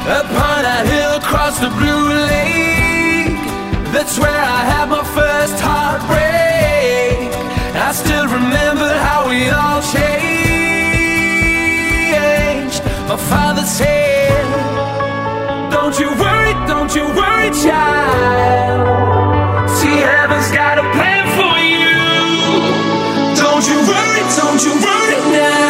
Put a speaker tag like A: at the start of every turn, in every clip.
A: Upon that hill across the blue lake That's where I had my first heartbreak. I still remember how we all changed. My father said Don't you worry, don't you worry, child. See, heaven's got a plan for you. Don't you worry, don't you worry now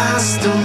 A: I still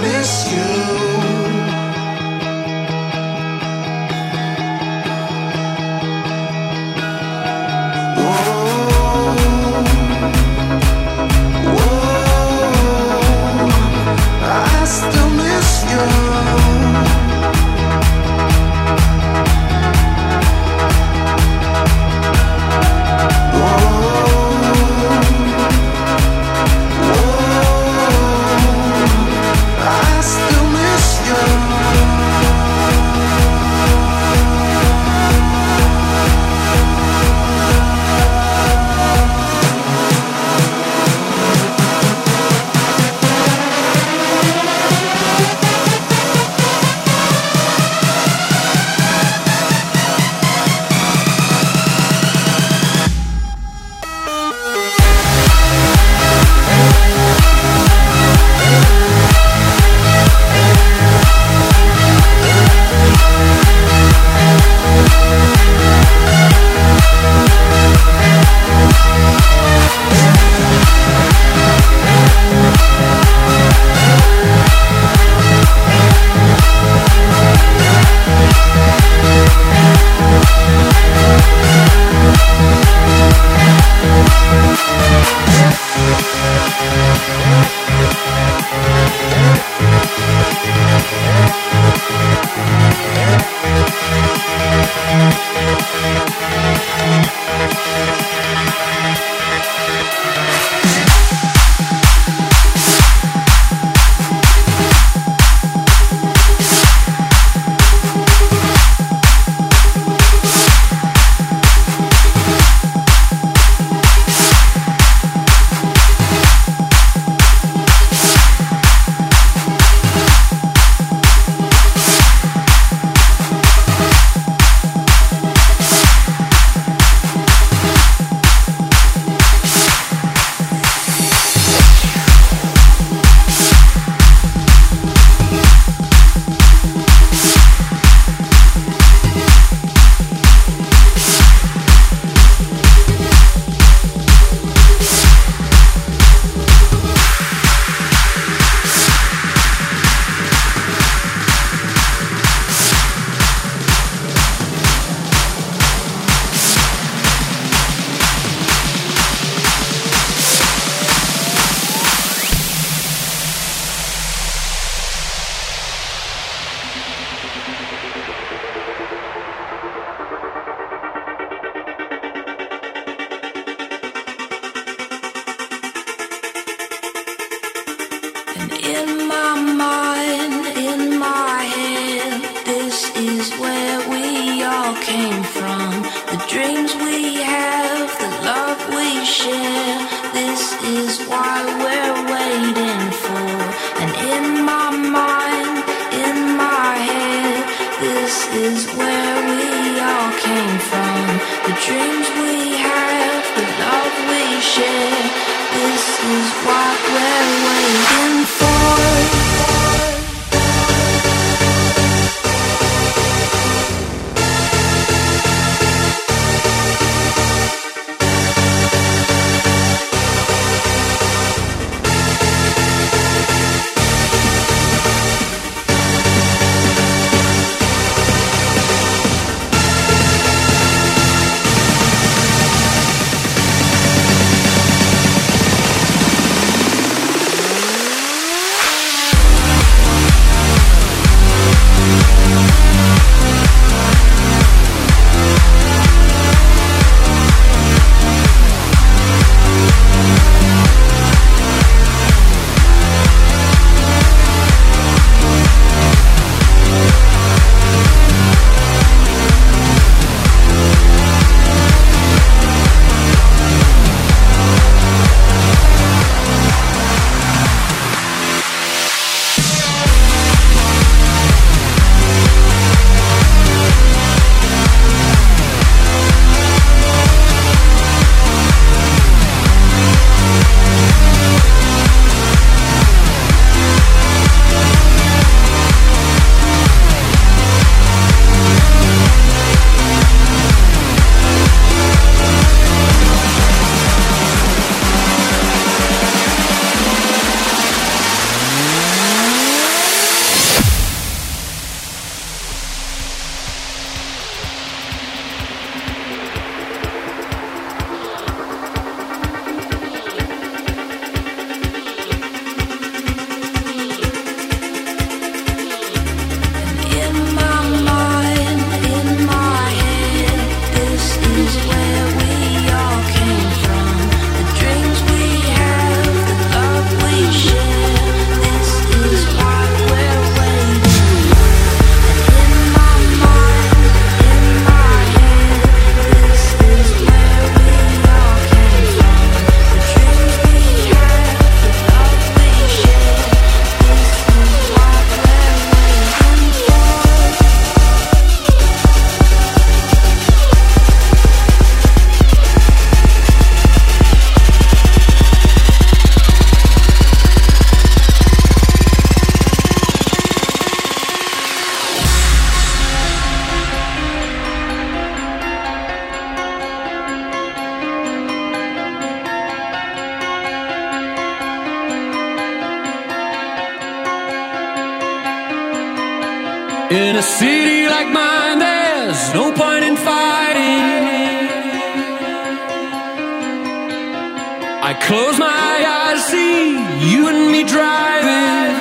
A: I close my eyes, see you
B: and me driving.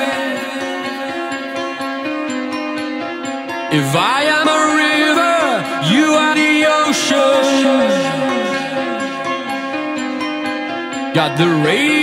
B: If I am a river, you are the ocean. Got the rain.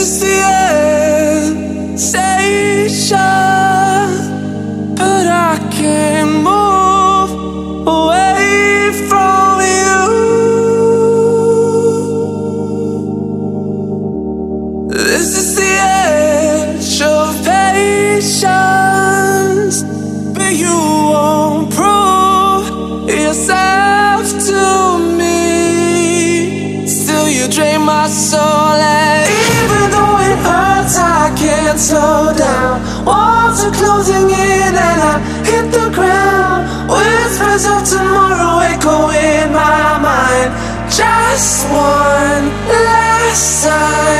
B: Just one last time. Even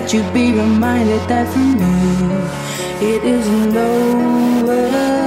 C: that you be reminded that for me it isn't over.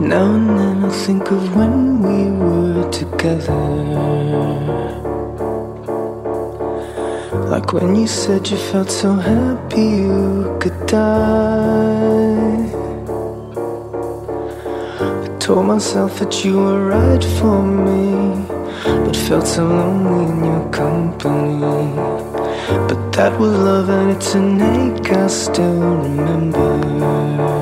B: Now
D: and then I think of when we were together. Like when you said you felt so happy you could die. I told myself that you were right for me, but felt so lonely in your company. But that was love, and it's an ache I still remember.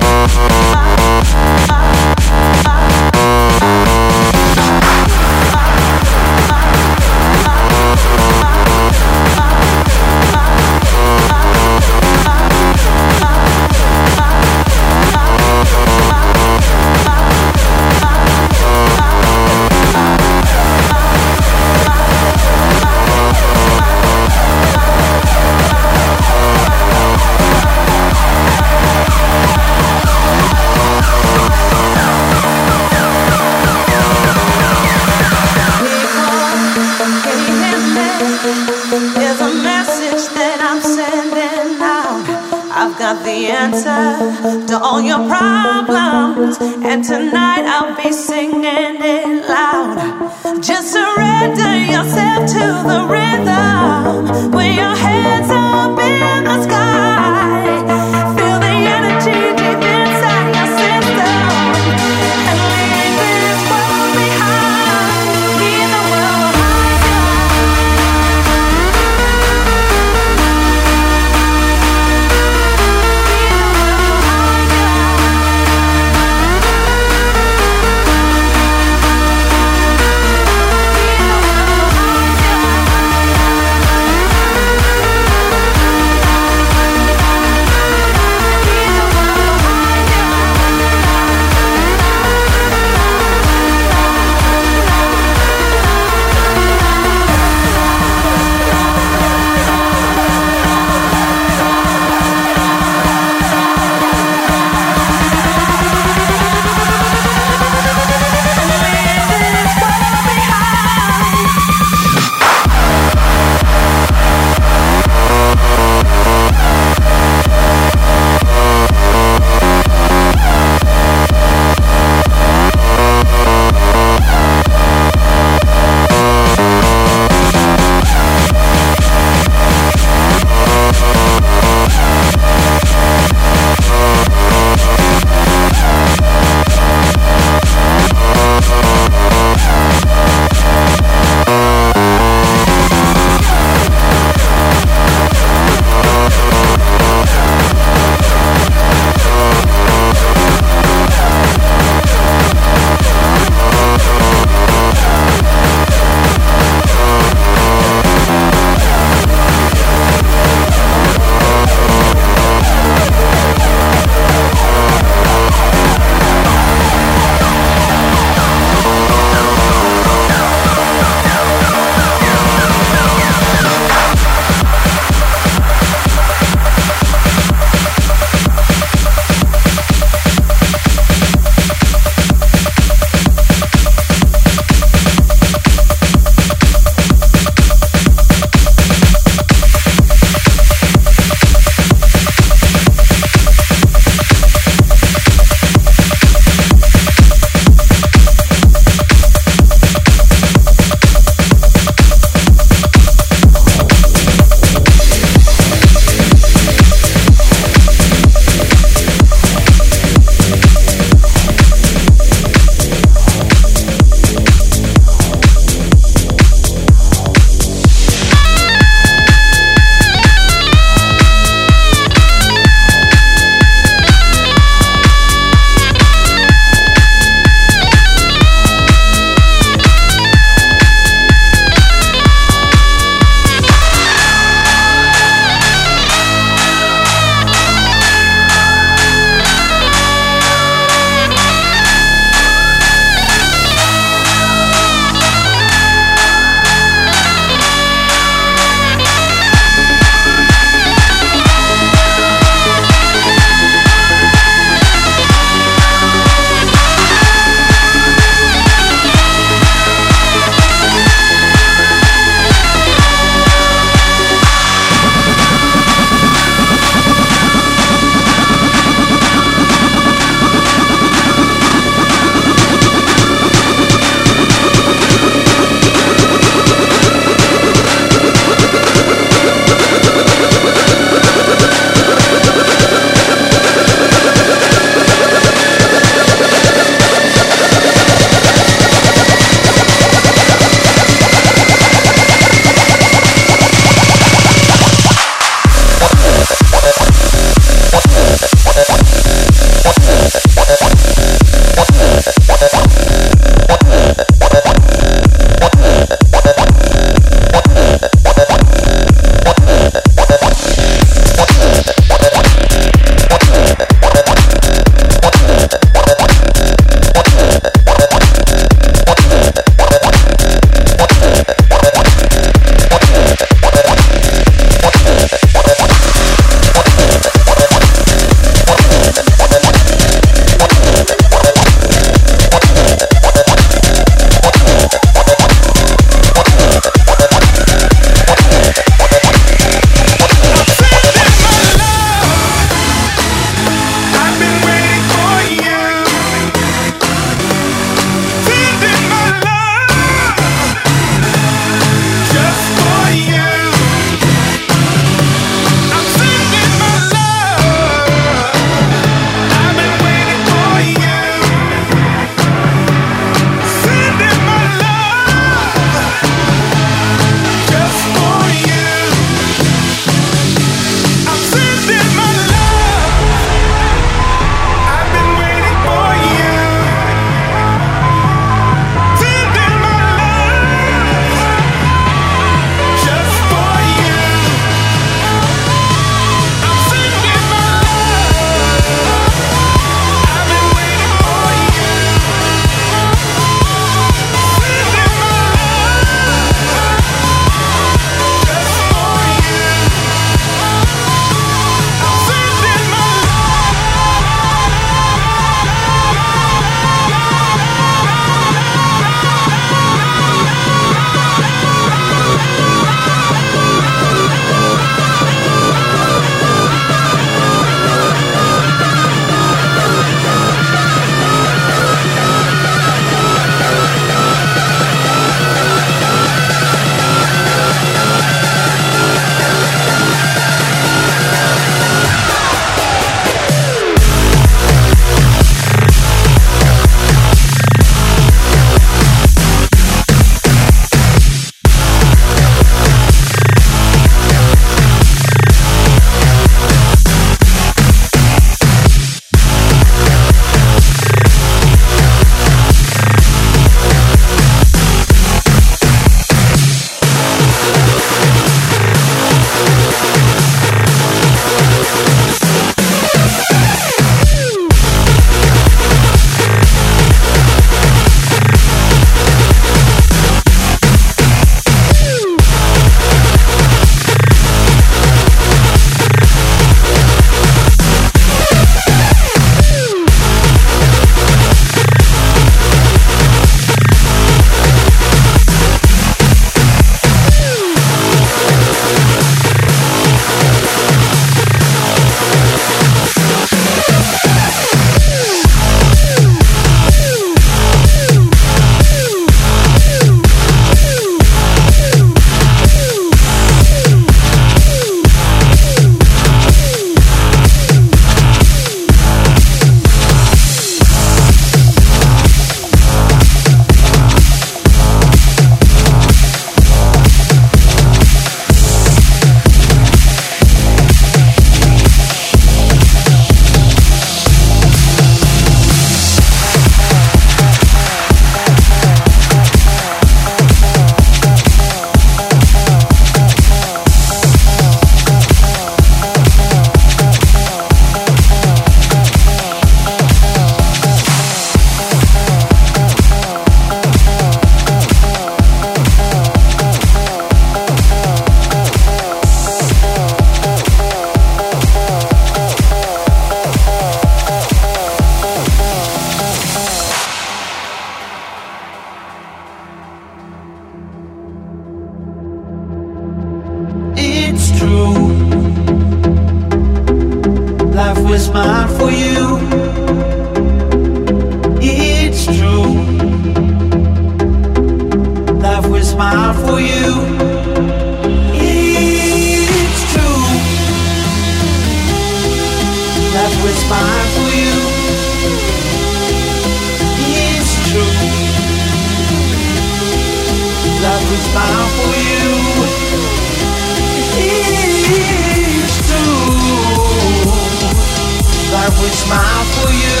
E: smile for you.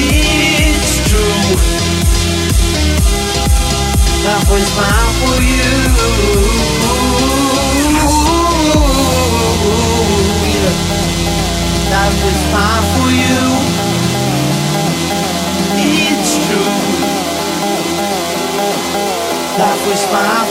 E: It's true. I'll put smile for you. Yeah. I'll for you. It's true.
F: I'll put.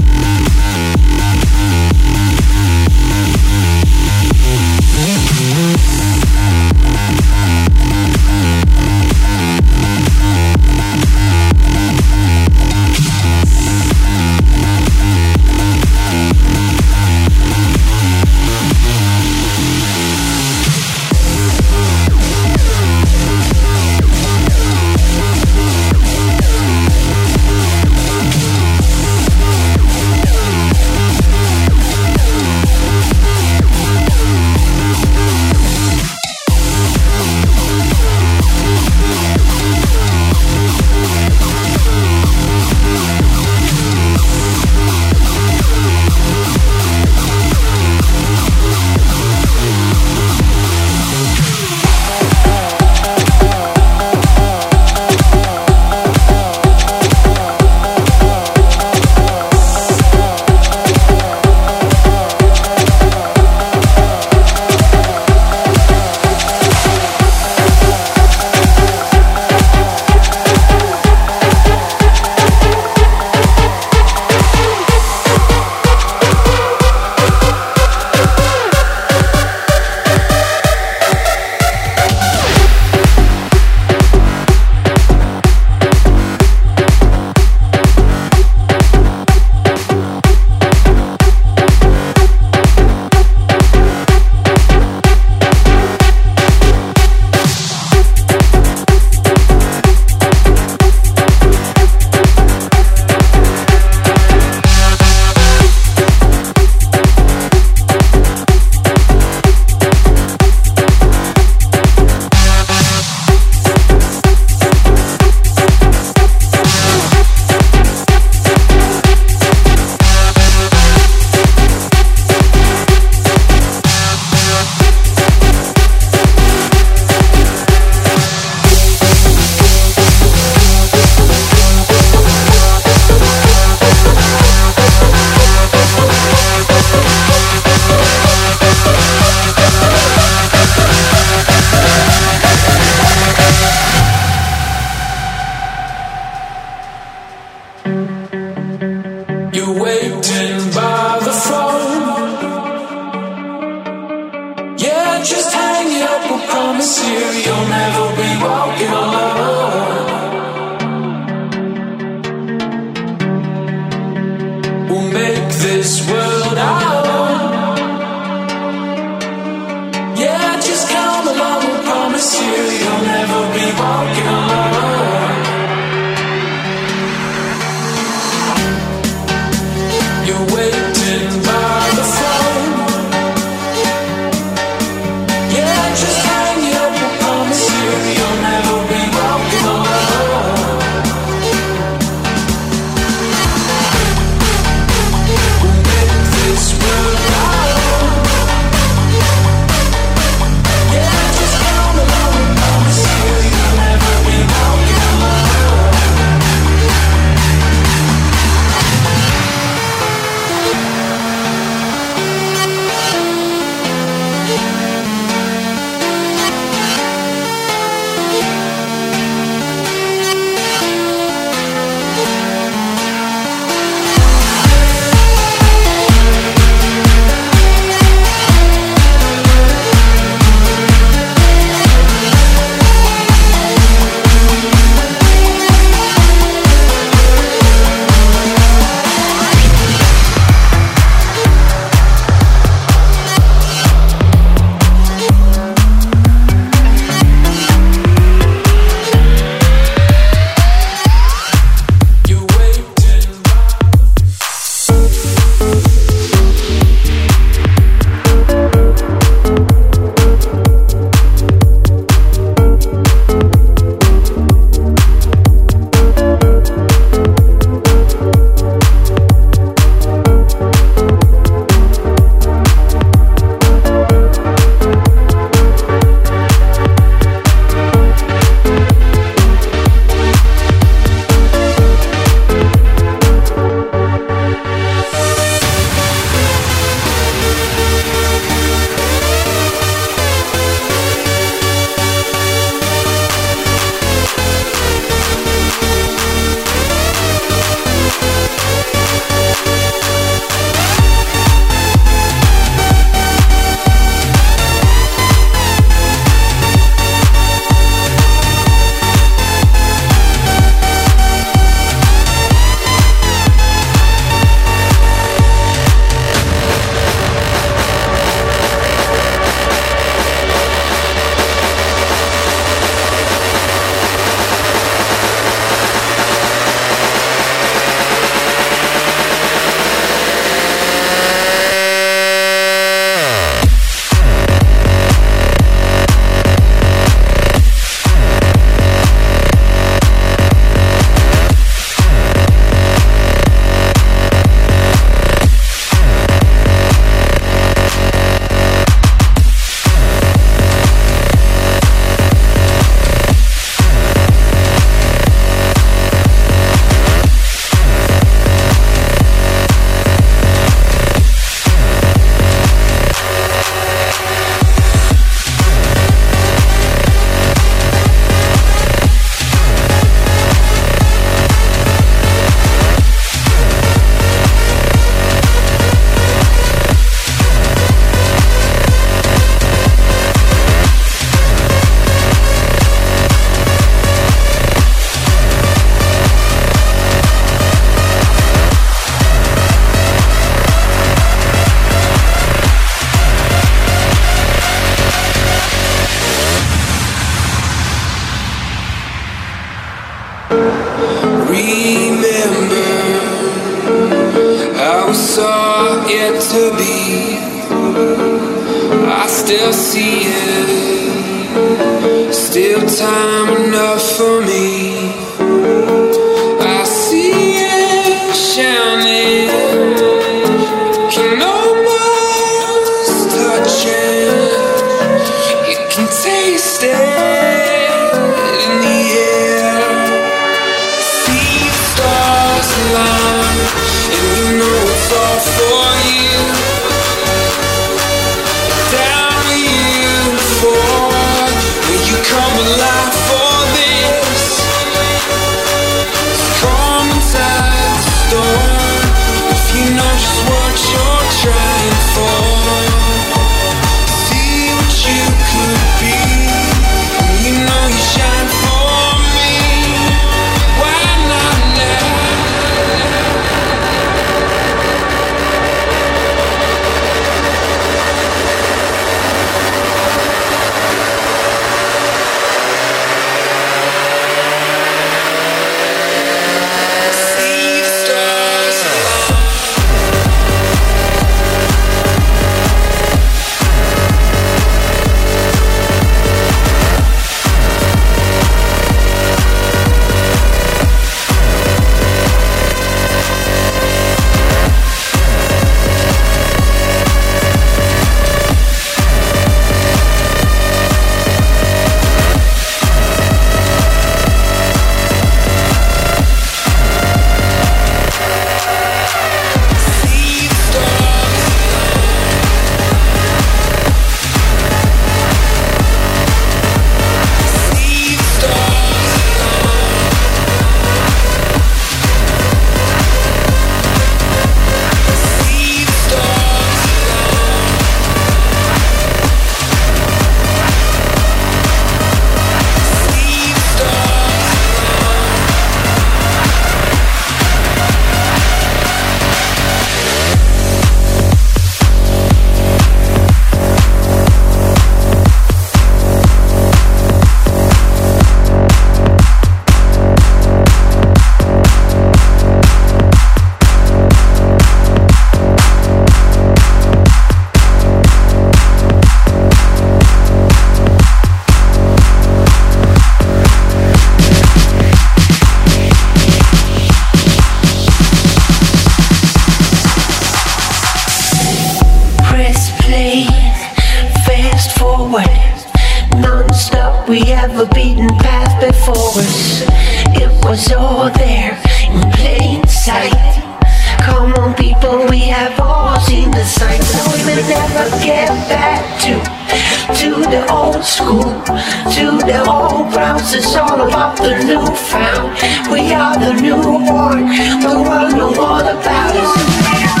F: to the old grounds, It's all about the newfound. We are the newborn. The world know all about us.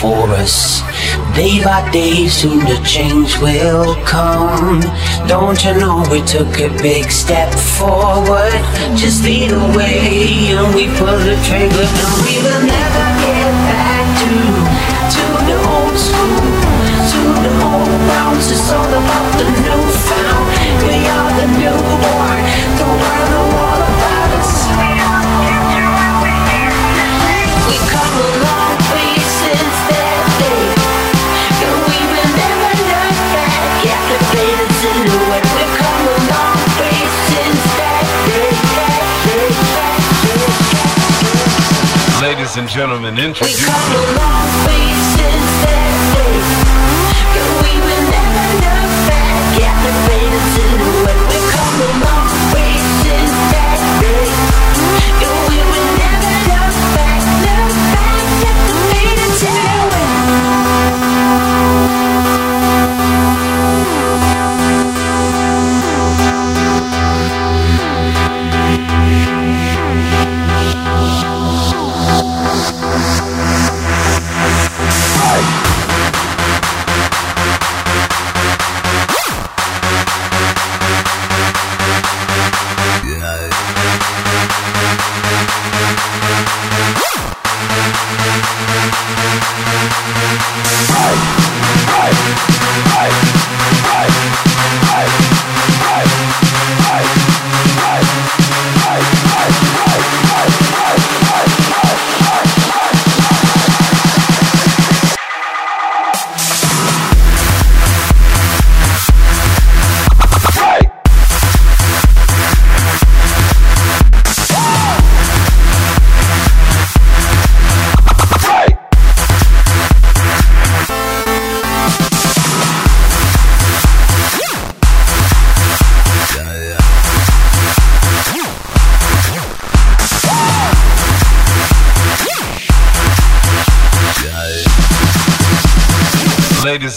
F: for us. Day by day, soon the change will come. Don't you know we took a big step forward? Just lead the way, and we pull the trigger. and we will never get back to to the old school, to the old rounds. It's all about the newfound. We are the new. and
G: gentlemen, introduce.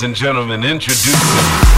F: and
G: gentlemen, introducing.